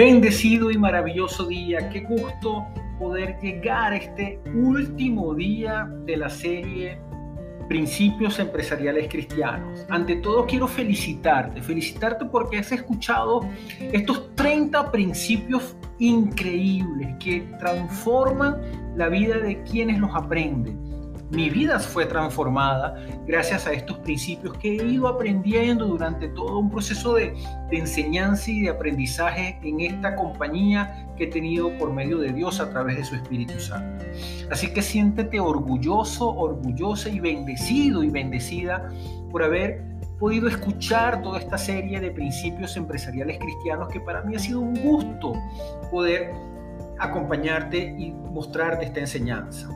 Bendecido y maravilloso día. Qué gusto poder llegar a este último día de la serie Principios Empresariales Cristianos. Ante todo quiero felicitarte, felicitarte porque has escuchado estos 30 principios increíbles que transforman la vida de quienes los aprenden mi vida fue transformada gracias a estos principios que he ido aprendiendo durante todo un proceso de, enseñanza y de aprendizaje en esta compañía que he tenido por medio de Dios a través de su Espíritu Santo. Así que siéntete orgulloso, orgullosa y bendecido y bendecida por haber podido escuchar toda esta serie de principios empresariales cristianos que para mí ha sido un gusto poder acompañarte y mostrarte esta enseñanza.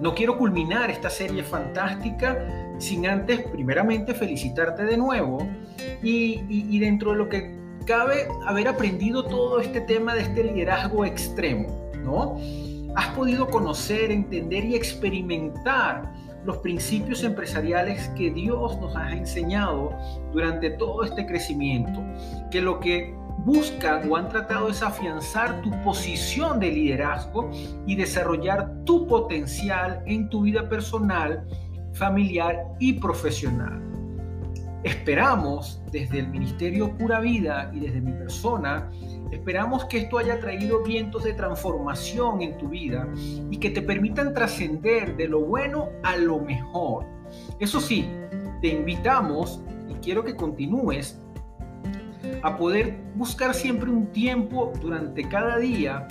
No quiero culminar esta serie fantástica sin antes, primeramente, felicitarte de nuevo y, dentro de lo que cabe, haber aprendido todo este tema de este liderazgo extremo, ¿no? Has podido conocer, entender y experimentar los principios empresariales que Dios nos ha enseñado durante todo este crecimiento, que lo que buscan o han tratado es afianzar tu posición de liderazgo y desarrollar tu potencial en tu vida personal, familiar y profesional. Esperamos desde el Ministerio Pura Vida y desde mi persona, esperamos que esto haya traído vientos de transformación en tu vida y que te permitan trascender de lo bueno a lo mejor. Eso sí, te invitamos y quiero que continúes a poder buscar siempre un tiempo durante cada día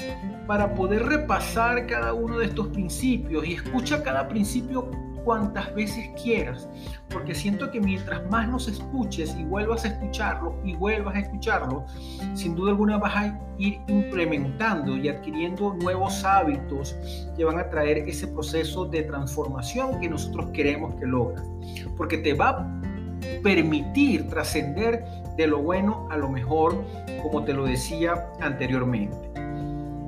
para poder repasar cada uno de estos principios y escucha cada principio cuantas veces quieras, porque siento que mientras más nos escuches y vuelvas a escucharlo y vuelvas a escucharlo, sin duda alguna vas a ir implementando y adquiriendo nuevos hábitos que van a traer ese proceso de transformación que nosotros queremos que logres, porque te va a permitir trascender de lo bueno a lo mejor, como te lo decía anteriormente.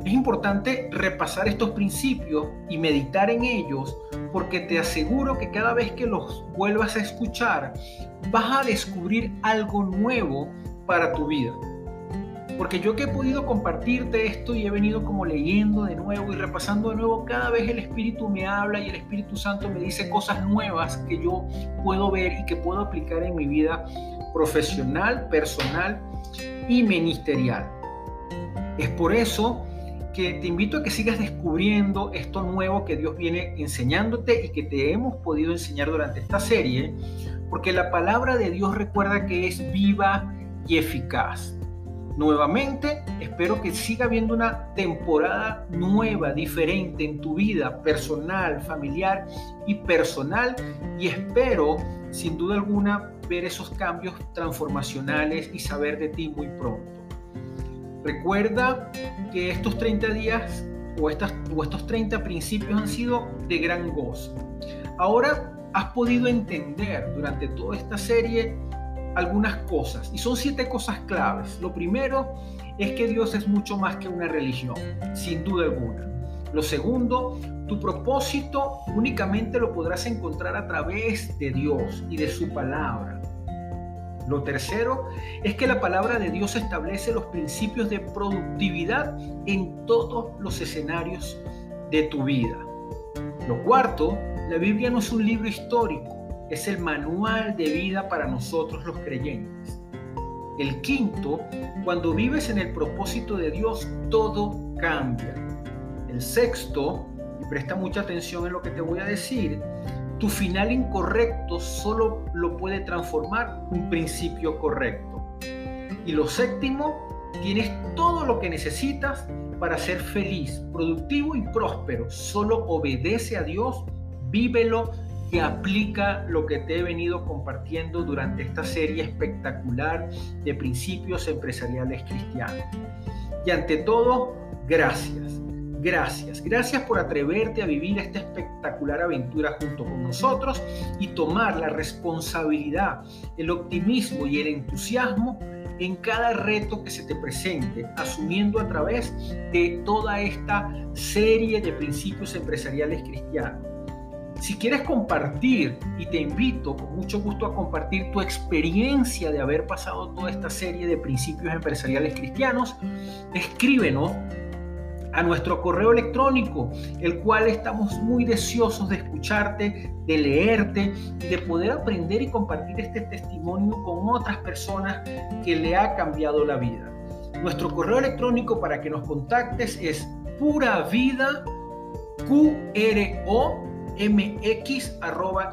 Es importante repasar estos principios y meditar en ellos porque te aseguro que cada vez que los vuelvas a escuchar vas a descubrir algo nuevo para tu vida. Porque yo que he podido compartirte esto y he venido como leyendo de nuevo y repasando de nuevo, cada vez el Espíritu me habla y el Espíritu Santo me dice cosas nuevas que yo puedo ver y que puedo aplicar en mi vida profesional, personal y ministerial. Es por eso que te invito a que sigas descubriendo esto nuevo que Dios viene enseñándote y que te hemos podido enseñar durante esta serie, porque la palabra de Dios recuerda que es viva y eficaz. Nuevamente, espero que siga habiendo una temporada nueva, diferente en tu vida personal, familiar y personal y espero, sin duda alguna, ver esos cambios transformacionales y saber de ti muy pronto. Recuerda que estos 30 días o, o estos 30 principios han sido de gran gozo. Ahora has podido entender durante toda esta serie algunas cosas y son siete cosas claves. Lo primero es que Dios es mucho más que una religión, sin duda alguna. Lo segundo, tu propósito únicamente lo podrás encontrar a través de Dios y de su palabra. Lo tercero es que la palabra de Dios establece los principios de productividad en todos los escenarios de tu vida. Lo cuarto, la Biblia no es un libro histórico, es el manual de vida para nosotros los creyentes. El quinto, cuando vives en el propósito de Dios, todo cambia. El sexto, y presta mucha atención en lo que te voy a decir, tu final incorrecto solo lo puede transformar un principio correcto. Y lo séptimo, tienes todo lo que necesitas para ser feliz, productivo y próspero. Solo obedece a Dios, vívelo y aplica lo que te he venido compartiendo durante esta serie espectacular de principios empresariales cristianos. Y ante todo, gracias. Gracias, gracias por atreverte a vivir esta espectacular aventura junto con nosotros y tomar la responsabilidad, el optimismo y el entusiasmo en cada reto que se te presente, asumiendo a través de toda esta serie de principios empresariales cristianos. Si quieres compartir, y te invito con mucho gusto a compartir tu experiencia de haber pasado toda esta serie de principios empresariales cristianos, escríbenos a nuestro correo electrónico, el cual estamos muy deseosos de escucharte, de leerte de poder aprender y compartir este testimonio con otras personas que le ha cambiado la vida. Nuestro correo electrónico para que nos contactes es pura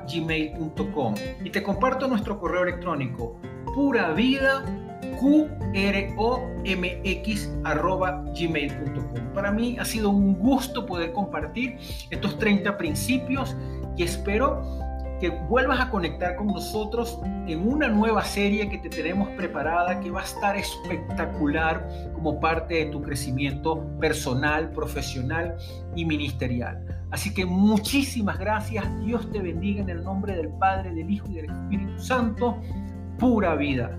gmail.com y te comparto nuestro correo electrónico pura. Para mí ha sido un gusto poder compartir estos 30 principios y espero que vuelvas a conectar con nosotros en una nueva serie que te tenemos preparada que va a estar espectacular como parte de tu crecimiento personal, profesional y ministerial. Así que muchísimas gracias. Dios te bendiga en el nombre del Padre, del Hijo y del Espíritu Santo. Pura vida.